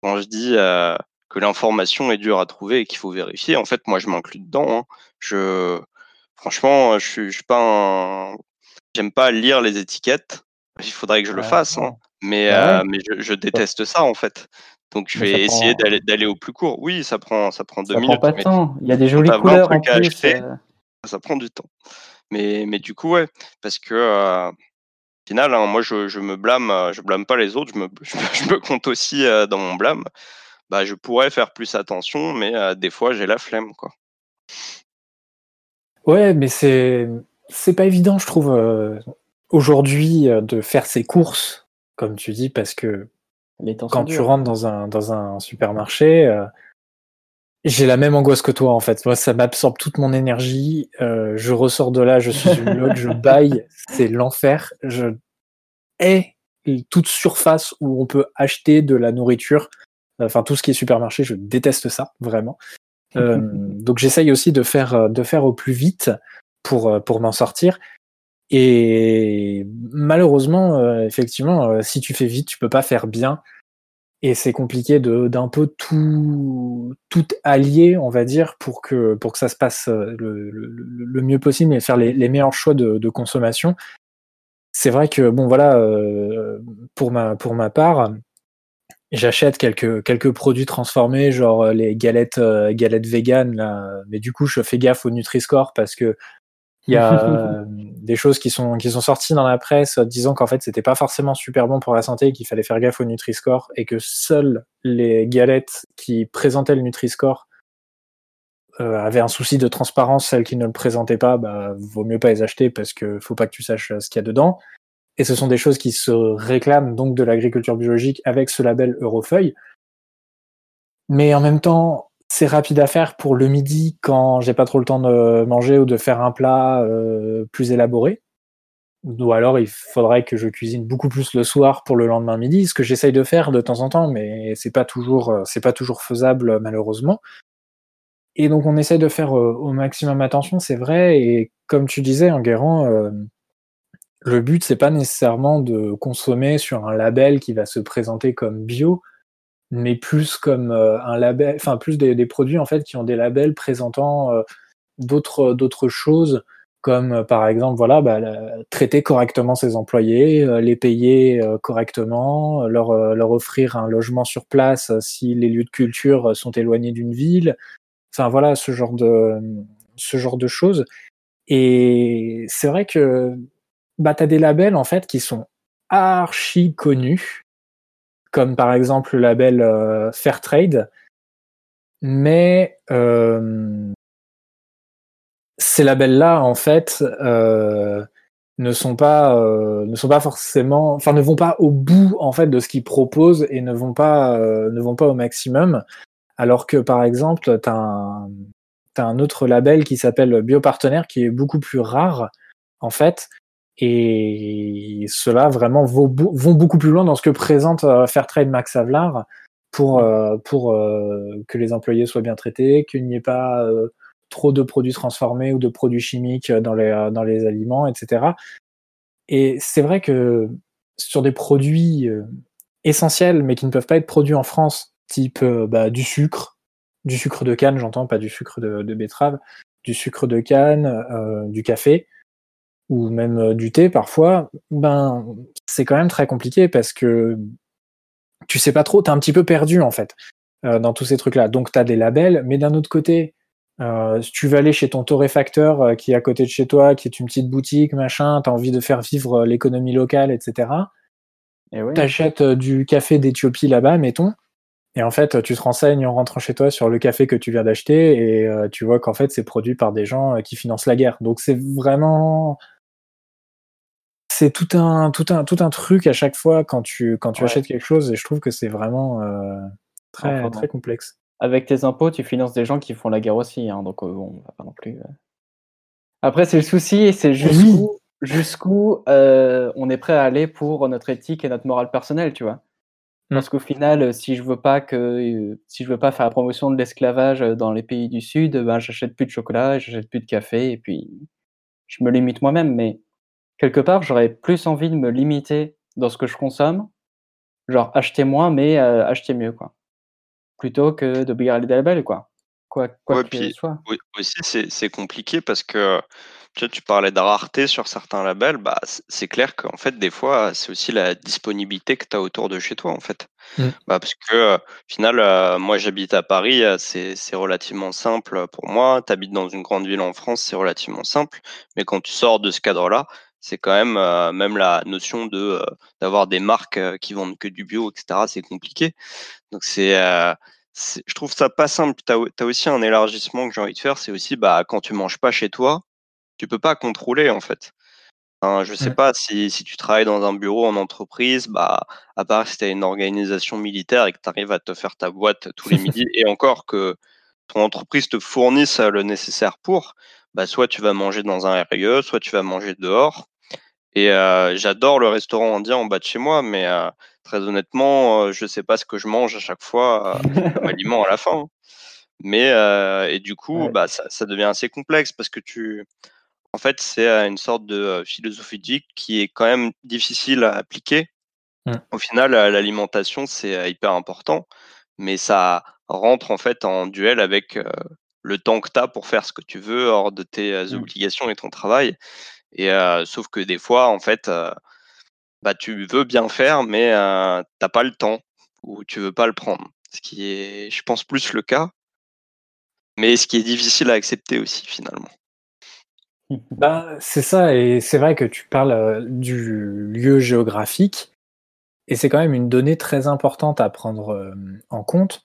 quand je dis que l'information est dure à trouver et qu'il faut vérifier, en fait, moi, je m'inclus dedans. hein. Je, franchement, je suis, je suis pas un, j'aime pas lire les étiquettes. Il faudrait que je le Ouais, fasse, hein. mais, Bah euh, mais je, je déteste ça en fait. Donc je Mais vais essayer prend- d'aller au plus court. Oui, ça prend ça prend deux Ça prend minutes, pas de temps. Il y a des jolies t'as 20 couleurs en plus. acheter. euh, ça prend du temps. Mais mais du coup ouais, parce que euh, au final, hein, moi je, je me blâme, je blâme pas les autres, je me je, me- je me compte aussi dans mon blâme. Bah je pourrais faire plus attention, mais des fois j'ai la flemme quoi. Ouais, mais c'est c'est pas évident, je trouve, euh, aujourd'hui, euh, de faire ses courses, comme tu dis, parce que Les temps sont quand tu durs. rentres dans un dans un supermarché, euh, j'ai la même angoisse que toi en fait. Moi, ça m'absorbe toute mon énergie. euh, je ressors de là, je suis une log, je baille, c'est l'enfer. Je hais toute surface où on peut acheter de la nourriture. Enfin, tout ce qui est supermarché, je déteste ça vraiment. Euh, donc, j'essaye aussi de faire euh, de faire au plus vite pour euh, pour m'en sortir. Et malheureusement, euh, effectivement, euh, si tu fais vite, tu peux pas faire bien. Et c'est compliqué d'un peu tout tout allier, on va dire, pour que pour que ça se passe le, le, mieux possible et faire les, les meilleurs choix de, de consommation. C'est vrai que bon voilà, pour ma pour ma part, j'achète quelques quelques produits transformés, genre les galettes galettes vegan mais du coup je fais gaffe au Nutri-Score parce que il y a euh, des choses qui sont qui sont sorties dans la presse euh, disant qu'en fait c'était pas forcément super bon pour la santé, qu'il fallait faire gaffe au Nutri-Score et que seules les galettes qui présentaient le Nutri-Score euh, avaient un souci de transparence, celles qui ne le présentaient pas, bah vaut mieux pas les acheter parce que faut pas que tu saches euh, ce qu'il y a dedans. Et ce sont des choses qui se réclament donc de l'agriculture biologique avec ce label Eurofeuille. Mais en même temps, c'est rapide à faire pour le midi quand j'ai pas trop le temps de manger ou de faire un plat euh, plus élaboré. Ou alors il faudrait que je cuisine beaucoup plus le soir pour le lendemain midi, ce que j'essaye de faire de temps en temps, mais c'est pas toujours euh, pas toujours faisable malheureusement. Et donc on essaye de faire euh, au maximum attention, c'est vrai. Et comme tu disais, Enguerrand, euh, le but c'est pas nécessairement de consommer sur un label qui va se présenter comme bio, mais plus comme euh, un label, enfin plus des, des produits en fait qui ont des labels présentant euh, d'autres d'autres choses, comme euh, par exemple voilà bah, traiter correctement ses employés, euh, les payer euh, correctement, leur euh, leur offrir un logement sur place euh, si les lieux de culture euh, sont éloignés d'une ville. Enfin voilà ce genre de ce genre de choses. Et c'est vrai que bah, tu as des labels en fait qui sont archi connus, comme par exemple le label euh, Fairtrade, mais euh, ces labels-là, en fait, euh, ne sont pas euh, ne sont pas forcément, enfin ne vont pas au bout en fait de ce qu'ils proposent et ne vont pas euh, ne vont pas au maximum. Alors que par exemple, tu as un t'as un autre label qui s'appelle Biopartenaire qui est beaucoup plus rare en fait et cela vraiment vont, beaucoup plus loin dans ce que présente euh, Fairtrade Max Havelaar pour euh, pour euh, que les employés soient bien traités, qu'il n'y ait pas trop de produits transformés ou de produits chimiques dans les dans les aliments, etc. Et c'est vrai que sur des produits essentiels mais qui ne peuvent pas être produits en France, type bah, du sucre, du sucre de canne, j'entends, pas du sucre de, betterave, du sucre de canne, du café ou même euh, du thé parfois, ben c'est quand même très compliqué parce que tu sais pas trop, tu es un petit peu perdu en fait euh, dans tous ces trucs-là. Donc tu as des labels, mais d'un autre côté, si tu veux aller chez ton torréfacteur qui est à côté de chez toi, qui est une petite boutique, machin, tu as envie de faire vivre l'économie locale, etc. Et oui. Tu achètes du café d'Éthiopie là-bas, mettons, et en fait, tu te renseignes en rentrant chez toi sur le café que tu viens d'acheter et euh, tu vois qu'en fait, c'est produit par des gens euh, qui financent la guerre. Donc c'est vraiment c'est tout un tout un tout un truc à chaque fois quand tu quand tu achètes quelque chose et je trouve que c'est vraiment euh, très très complexe. Avec tes impôts, tu finances des gens qui font la guerre aussi, hein, donc bon, va pas non plus. Après, c'est le souci, c'est jusqu'où jusqu'où on est prêt à aller pour notre éthique et notre morale personnelle, tu vois. Mmh. Parce qu'au final, euh, si je veux pas que, euh, si je veux pas faire la promotion de l'esclavage euh, dans les pays du Sud, ben, j'achète plus de chocolat, j'achète plus de café et puis je me limite moi-même. Mais quelque part, j'aurais plus envie de me limiter dans ce que je consomme, genre acheter moins mais acheter mieux, quoi. Plutôt que de les des labels, quoi. Quoi, quoi qu'il soit. aussi, c'est compliqué parce que tu, tu parlais de rareté sur certains labels, bah, c'est clair qu'en fait, des fois, c'est aussi la disponibilité que tu as autour de chez toi, en fait. Mmh. Bah, parce que, euh, au final, euh, moi, j'habite à Paris, euh, c'est relativement simple pour moi. Tu habites dans une grande ville en France, c'est relativement simple. Mais quand tu sors de ce cadre-là, c'est quand même, même la notion de d'avoir des marques qui vendent que du bio, etc., c'est compliqué. Donc, c'est je trouve ça pas simple. Tu as, aussi un élargissement que j'ai envie de faire, c'est aussi bah, quand tu manges pas chez toi, tu peux pas contrôler en fait. Enfin, je sais pas si, si, tu travailles dans un bureau en entreprise, bah, à part si tu as une organisation militaire et que tu arrives à te faire ta boîte tous les midis, et encore que ton entreprise te fournisse le nécessaire pour, bah, soit tu vas manger dans un RE, soit tu vas manger dehors. Et euh, j'adore le restaurant indien en bas de chez moi, mais euh, très honnêtement, euh, je sais pas ce que je mange à chaque fois comme aliment à la fin. Hein. Mais et du coup, bah, ça, ça, devient assez complexe parce que tu, en fait, c'est une sorte de philosophie qui est quand même difficile à appliquer. Mmh. Au final, l'alimentation, c'est hyper important, mais ça rentre en fait en duel avec le temps que tu as pour faire ce que tu veux hors de tes mmh. obligations et ton travail. Sauf que des fois, en fait, bah, tu veux bien faire, mais tu n'as pas le temps ou tu veux pas le prendre. Ce qui est, je pense, plus le cas, mais ce qui est difficile à accepter aussi finalement. Ben, c'est ça, et c'est vrai que tu parles du lieu géographique, et c'est quand même une donnée très importante à prendre en compte.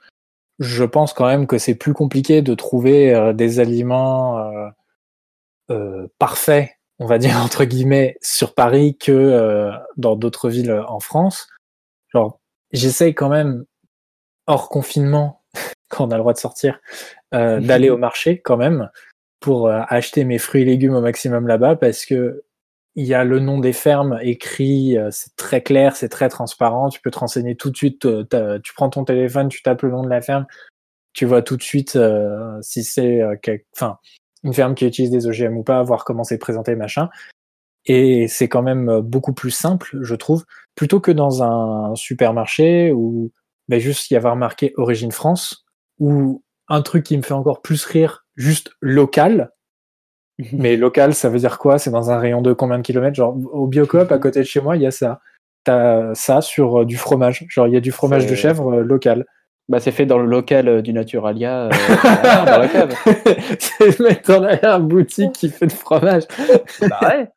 Je pense quand même que c'est plus compliqué de trouver des aliments parfaits, on va dire entre guillemets, sur Paris que dans d'autres villes en France. Genre, j'essaye quand même, hors confinement, quand on a le droit de sortir, d'aller au marché quand même pour euh, acheter mes fruits et légumes au maximum là-bas parce que il y a le nom des fermes écrit, euh, c'est très clair, c'est très transparent, tu peux te renseigner tout de suite, euh, tu prends ton téléphone, tu tapes le nom de la ferme, tu vois tout de suite si c'est enfin une ferme qui utilise des OGM ou pas, voir comment c'est présenté, machin. Et c'est quand même beaucoup plus simple, je trouve, plutôt que dans un supermarché où ben, juste y avoir marqué Origine France, ou un truc qui me fait encore plus rire, juste local. Mais local, ça veut dire quoi? C'est dans un rayon de combien de kilomètres? Genre, au Biocoop, à côté de chez moi, il y a ça. T'as ça sur euh, du fromage. Genre, il y a du fromage de chèvre euh, local. Bah, c'est fait dans le local euh, du Naturalia euh, dans la cave. c'est le mec dans la boutique qui fait le fromage. Bah ouais.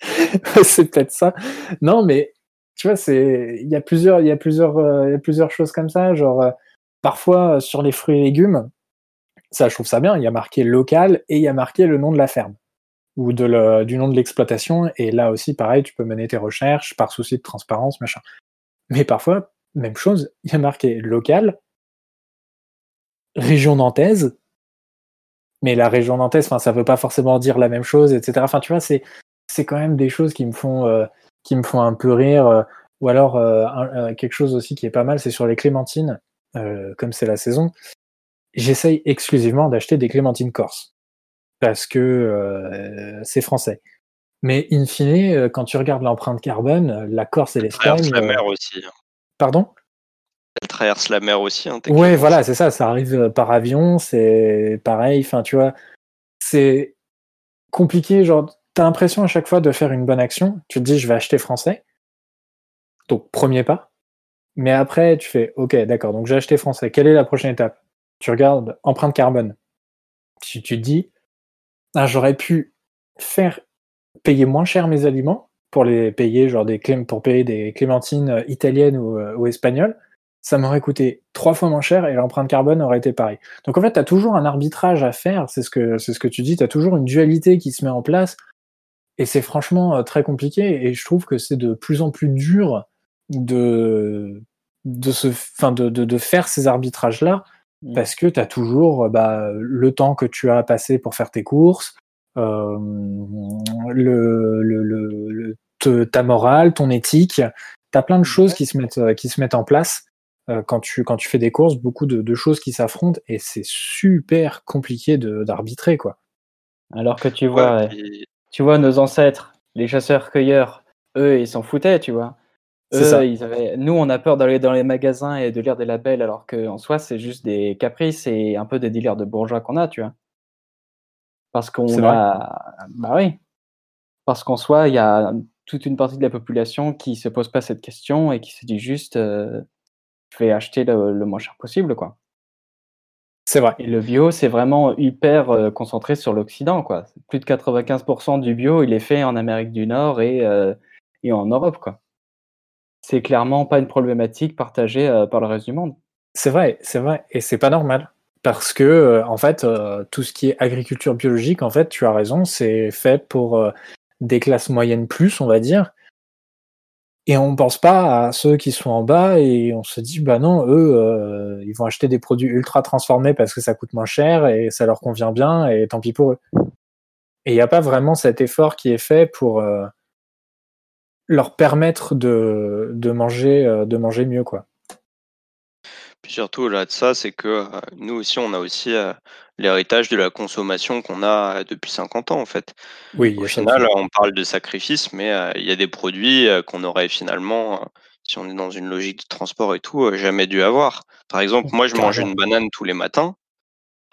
c'est peut-être ça. Non, mais tu vois, c'est il y a plusieurs il y a plusieurs euh, il y a plusieurs choses comme ça, genre euh, parfois euh, sur les fruits et légumes, ça je trouve ça bien, il y a marqué local et il y a marqué le nom de la ferme ou de le, du nom de l'exploitation et là aussi pareil, tu peux mener tes recherches par souci de transparence, machin. Mais parfois, même chose, il y a marqué local région nantaise, mais la région nantaise, enfin, ça veut pas forcément dire la même chose, etc. Enfin, tu vois, c'est c'est quand même des choses qui me font euh, qui me font un peu rire. euh, ou alors euh, un- euh, quelque chose aussi qui est pas mal, c'est sur les clémentines, euh, comme c'est la saison. J'essaye exclusivement d'acheter des clémentines corse parce que euh, c'est français. Mais in fine, quand tu regardes l'empreinte carbone, la Corse et l'Espagne. la mer aussi. hein. Pardon? Elle traverse la mer aussi. Hein, Ouais, voilà, c'est ça, ça arrive euh, par avion, c'est pareil, enfin, tu vois, c'est compliqué, genre, t'as l'impression à chaque fois de faire une bonne action, tu te dis, je vais acheter français, donc premier pas, mais après, tu fais, ok, d'accord, donc j'ai acheté français, quelle est la prochaine étape? Tu regardes empreinte carbone, tu, tu te dis, ah, j'aurais pu faire payer moins cher mes aliments pour les payer, genre des pour payer des clémentines euh, italiennes ou, euh, ou espagnoles, ça m'aurait coûté trois fois moins cher et l'empreinte carbone aurait été pareil. Donc en fait, tu as toujours un arbitrage à faire, c'est ce que c'est ce que tu dis, tu as toujours une dualité qui se met en place et c'est franchement euh, très compliqué et je trouve que c'est de plus en plus dur de de se enfin de, de, de faire ces arbitrages là Mm. parce que tu as toujours euh, bah, le temps que tu as passé pour faire tes courses, euh, le, le, le, ta morale, ton éthique. Tu as plein de choses qui se mettent, euh, qui se mettent en place euh, quand, tu, quand tu fais des courses, beaucoup de, de choses qui s'affrontent et c'est super compliqué de- d'arbitrer. quoi. Alors que tu vois, tu vois nos ancêtres, les chasseurs-cueilleurs, eux, ils s'en foutaient, tu vois. C'est Eux, ça. ils avaient... Nous, on a peur d'aller dans les magasins et de lire des labels, alors qu'en soi, c'est juste des caprices et un peu des dealers de bourgeois qu'on a, tu vois. Parce qu'on a. Bah oui. Parce qu'en soi, il y a toute une partie de la population qui se pose pas cette question et qui se dit juste euh, je vais acheter le, le moins cher possible, quoi. C'est vrai. Et le bio, c'est vraiment hyper euh, concentré sur l'Occident, quoi. Plus de 95% du bio, il est fait en Amérique du Nord et, euh, et en Europe, quoi. C'est clairement pas une problématique partagée euh, par le reste du monde. C'est vrai, c'est vrai, et c'est pas normal. Parce que, en fait, tout ce qui est agriculture biologique, en fait, tu as raison, c'est fait pour des classes moyennes plus, on va dire. Et on pense pas à ceux qui sont en bas et on se dit, bah non, eux, euh, ils vont acheter des produits ultra transformés parce que ça coûte moins cher et ça leur convient bien et tant pis pour eux. Et il n'y a pas vraiment cet effort qui est fait pour euh, leur permettre de, de, manger, euh, de manger mieux, quoi. Puis surtout, au-delà de ça, c'est que euh, nous aussi, on a aussi euh, l'héritage de la consommation qu'on a depuis 50 ans, en fait. Oui, Au final, on parle de sacrifice, mais euh, il y a des produits qu'on aurait finalement, si on est dans une logique de transport et tout, jamais dû avoir. Par exemple, moi, je mange une banane tous les matins.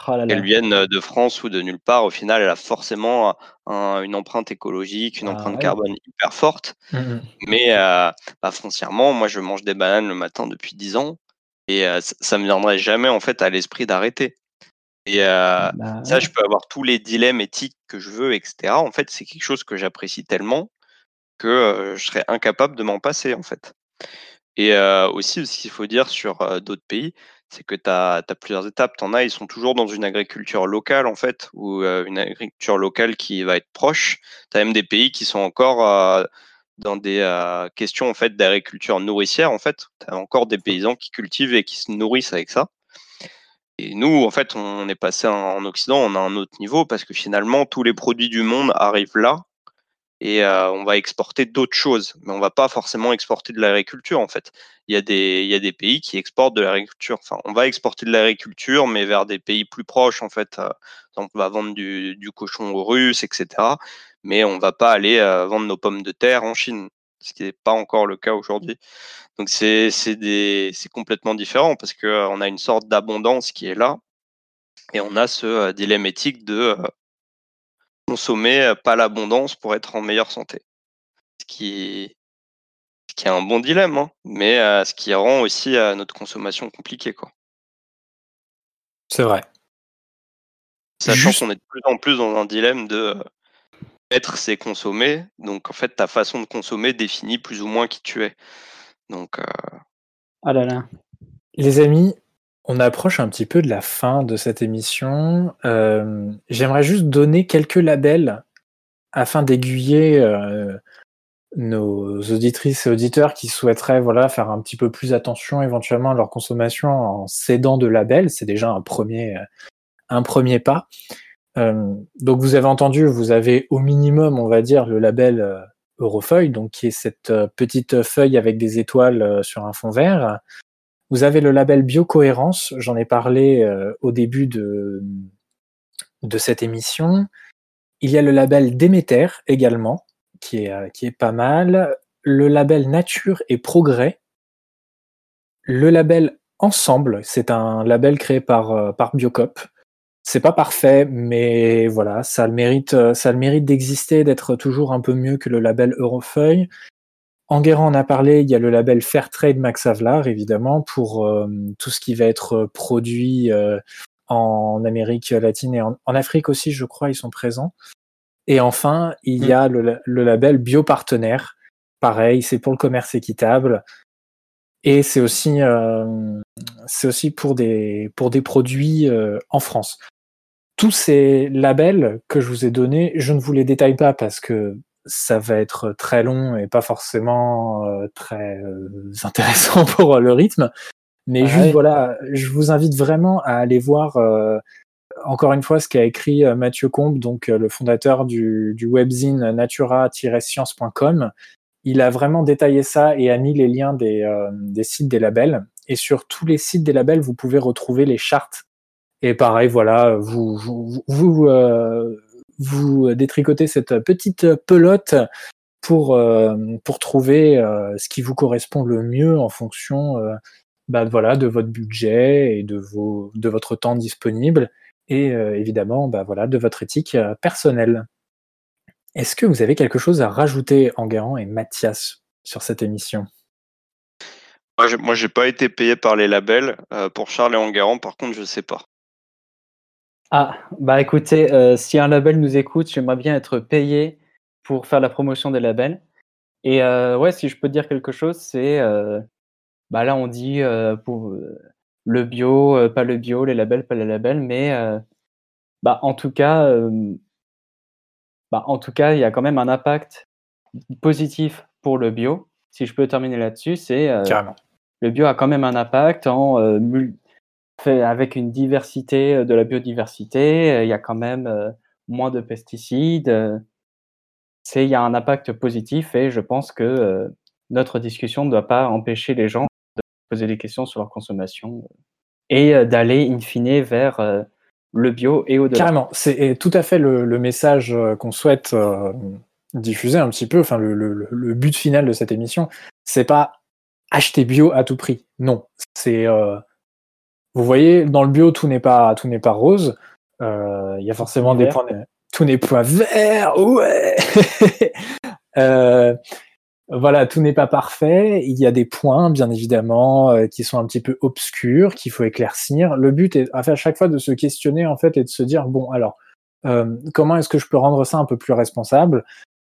Oh là là. Qu'elle vienne de France ou de nulle part, au final, elle a forcément un- une empreinte écologique, une Ah empreinte ouais. carbone hyper forte. Mhm. Mais euh, bah, foncièrement, moi, je mange des bananes le matin depuis 10 ans et euh, ça, ça me viendrait jamais en fait à l'esprit d'arrêter. Et euh, Bah, ça, je peux avoir tous les dilemmes éthiques que je veux, etc. En fait, c'est quelque chose que j'apprécie tellement que euh, je serais incapable de m'en passer, en fait. Et aussi, ce qu'il faut dire sur d'autres pays, c'est que tu as, plusieurs étapes. Tu en as, ils sont toujours dans une agriculture locale, en fait, ou euh, une agriculture locale qui va être proche. Tu as même des pays qui sont encore euh, dans des euh, questions en fait, d'agriculture nourricière. En fait, tu as encore des paysans qui cultivent et qui se nourrissent avec ça. Et nous, en fait, on est passé en Occident, on a un autre niveau parce que finalement, tous les produits du monde arrivent là et euh, on va exporter d'autres choses, mais on va pas forcément exporter de l'agriculture en fait. Il y a des il y a des pays qui exportent de l'agriculture. Enfin, on va exporter de l'agriculture, mais vers des pays plus proches en fait. Euh, on va vendre du, du cochon russe, etc. Mais on va pas aller euh, vendre nos pommes de terre en Chine, ce qui n'est pas encore le cas aujourd'hui. Donc c'est complètement différent parce que euh, on a une sorte d'abondance qui est là et on a ce euh, dilemme éthique de consommer pas l'abondance pour être en meilleure santé. Ce qui, ce qui est un bon dilemme, hein, mais ce qui rend aussi notre consommation compliquée. Quoi. C'est vrai. Sachant qu'on est de plus en plus dans un dilemme de être c'est consommer. Donc en fait, ta façon de consommer définit plus ou moins qui tu es. Donc. Euh, ah là là. Les amis, on approche un petit peu de la fin de cette émission. Euh, j'aimerais juste donner quelques labels afin d'aiguiller nos auditrices et auditeurs qui souhaiteraient voilà, faire un petit peu plus attention éventuellement à leur consommation en cédant de labels. C'est déjà un premier, un premier pas. Euh, donc vous avez entendu, vous avez au minimum, on va dire, le label euh, Eurofeuille, donc qui est cette euh, petite feuille avec des étoiles sur un fond vert. Vous avez le label Biocohérence, j'en ai parlé au début de, de cette émission. Il y a le label Déméter également, qui est, qui est pas mal. Le label Nature et Progrès. Le label Ensemble, c'est un label créé par, par Biocop, c'est pas parfait, mais voilà, ça a le mérite, euh, ça le mérite d'exister, d'être toujours un peu mieux que le label Eurofeuille. Enguerrand en a parlé, il y a le label Fairtrade Max Havelaar, évidemment, pour euh, tout ce qui va être produit euh, en Amérique latine et en, Afrique aussi, je crois, ils sont présents. Et enfin, il y a le, le label Biopartenaire. Pareil, c'est pour le commerce équitable. Et c'est aussi, c'est aussi pour des, pour des produits en France tous ces labels que je vous ai donnés, je ne vous les détaille pas parce que ça va être très long et pas forcément euh, très euh, intéressant pour le rythme. Mais ah juste voilà, je vous invite vraiment à aller voir euh, encore une fois ce qu'a écrit Mathieu Combe, donc le fondateur du, du webzine natura-science.com. Il a vraiment détaillé ça et a mis les liens des, des sites des labels. Et sur tous les sites des labels, vous pouvez retrouver les chartes et pareil, voilà, vous euh, vous détricotez cette petite pelote pour, euh, trouver euh, ce qui vous correspond le mieux en fonction bah, voilà, de votre budget et de, vos, de votre temps disponible et évidemment bah, voilà, de votre éthique personnelle. Est-ce que vous avez quelque chose à rajouter, Enguerrand et Mathias, sur cette émission? Moi, j'ai pas été payé par les labels. pour Charles et Enguerrand, par contre, je sais pas. Ah, bah écoutez, euh, si un label nous écoute, j'aimerais bien être payé pour faire la promotion des labels. Et euh, ouais, si je peux dire quelque chose, c'est euh, bah là on dit pour le bio, pas le bio, les labels, pas les labels, mais bah en tout cas, bah en tout cas, il y a quand même un impact positif pour le bio. Si je peux terminer là-dessus, c'est le bio a quand même un impact en avec une diversité euh, de la biodiversité, euh, il y a quand même euh, moins de pesticides. C'est, il y a un impact positif et je pense que notre discussion ne doit pas empêcher les gens de poser des questions sur leur consommation et d'aller in fine vers le bio et au-delà. Carrément, c'est tout à fait le, message qu'on souhaite diffuser un petit peu. Enfin, le, le, but final de cette émission, c'est pas acheter bio à tout prix. Non, c'est vous voyez, dans le bio, tout n'est pas, tout n'est pas rose. Euh, il y a forcément des points. Tout n'est pas vert, ouais. euh, voilà, tout n'est pas parfait. Il y a des points, bien évidemment, euh, qui sont un petit peu obscurs, qu'il faut éclaircir. Le but est à chaque fois de se questionner en fait et de se dire bon, alors euh, comment est-ce que je peux rendre ça un peu plus responsable?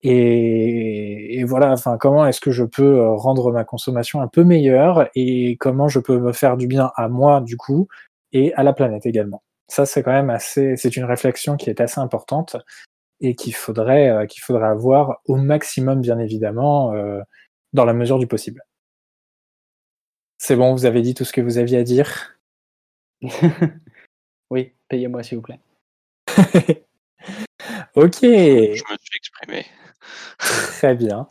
Et, voilà, enfin, comment est-ce que je peux euh, rendre ma consommation un peu meilleure et comment je peux me faire du bien à moi du coup et à la planète également. Ça, c'est quand même assez, c'est une réflexion qui est assez importante et qu'il faudrait, euh, qu'il faudrait avoir au maximum, bien évidemment, euh, dans la mesure du possible. C'est bon, vous avez dit tout ce que vous aviez à dire? oui, payez-moi s'il vous plaît. ok. Je me suis exprimé. Très bien.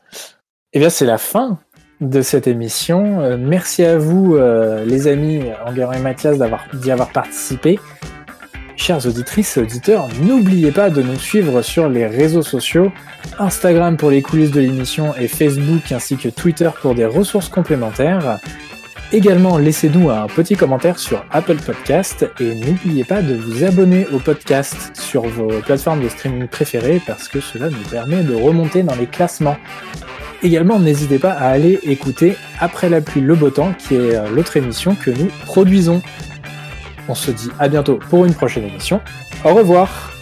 Eh bien, c'est la fin de cette émission. Euh, merci à vous, euh, les amis Enguerrand et Mathias, d'y avoir participé. Chers auditrices et auditeurs, n'oubliez pas de nous suivre sur les réseaux sociaux, Instagram pour les coulisses de l'émission et Facebook ainsi que Twitter pour des ressources complémentaires. Également, laissez-nous un petit commentaire sur Apple Podcast et n'oubliez pas de vous abonner au podcast sur vos plateformes de streaming préférées parce que cela nous permet de remonter dans les classements. Également, n'hésitez pas à aller écouter Après la pluie, le beau temps, qui est euh, l'autre émission que nous produisons. On se dit à bientôt pour une prochaine émission. Au revoir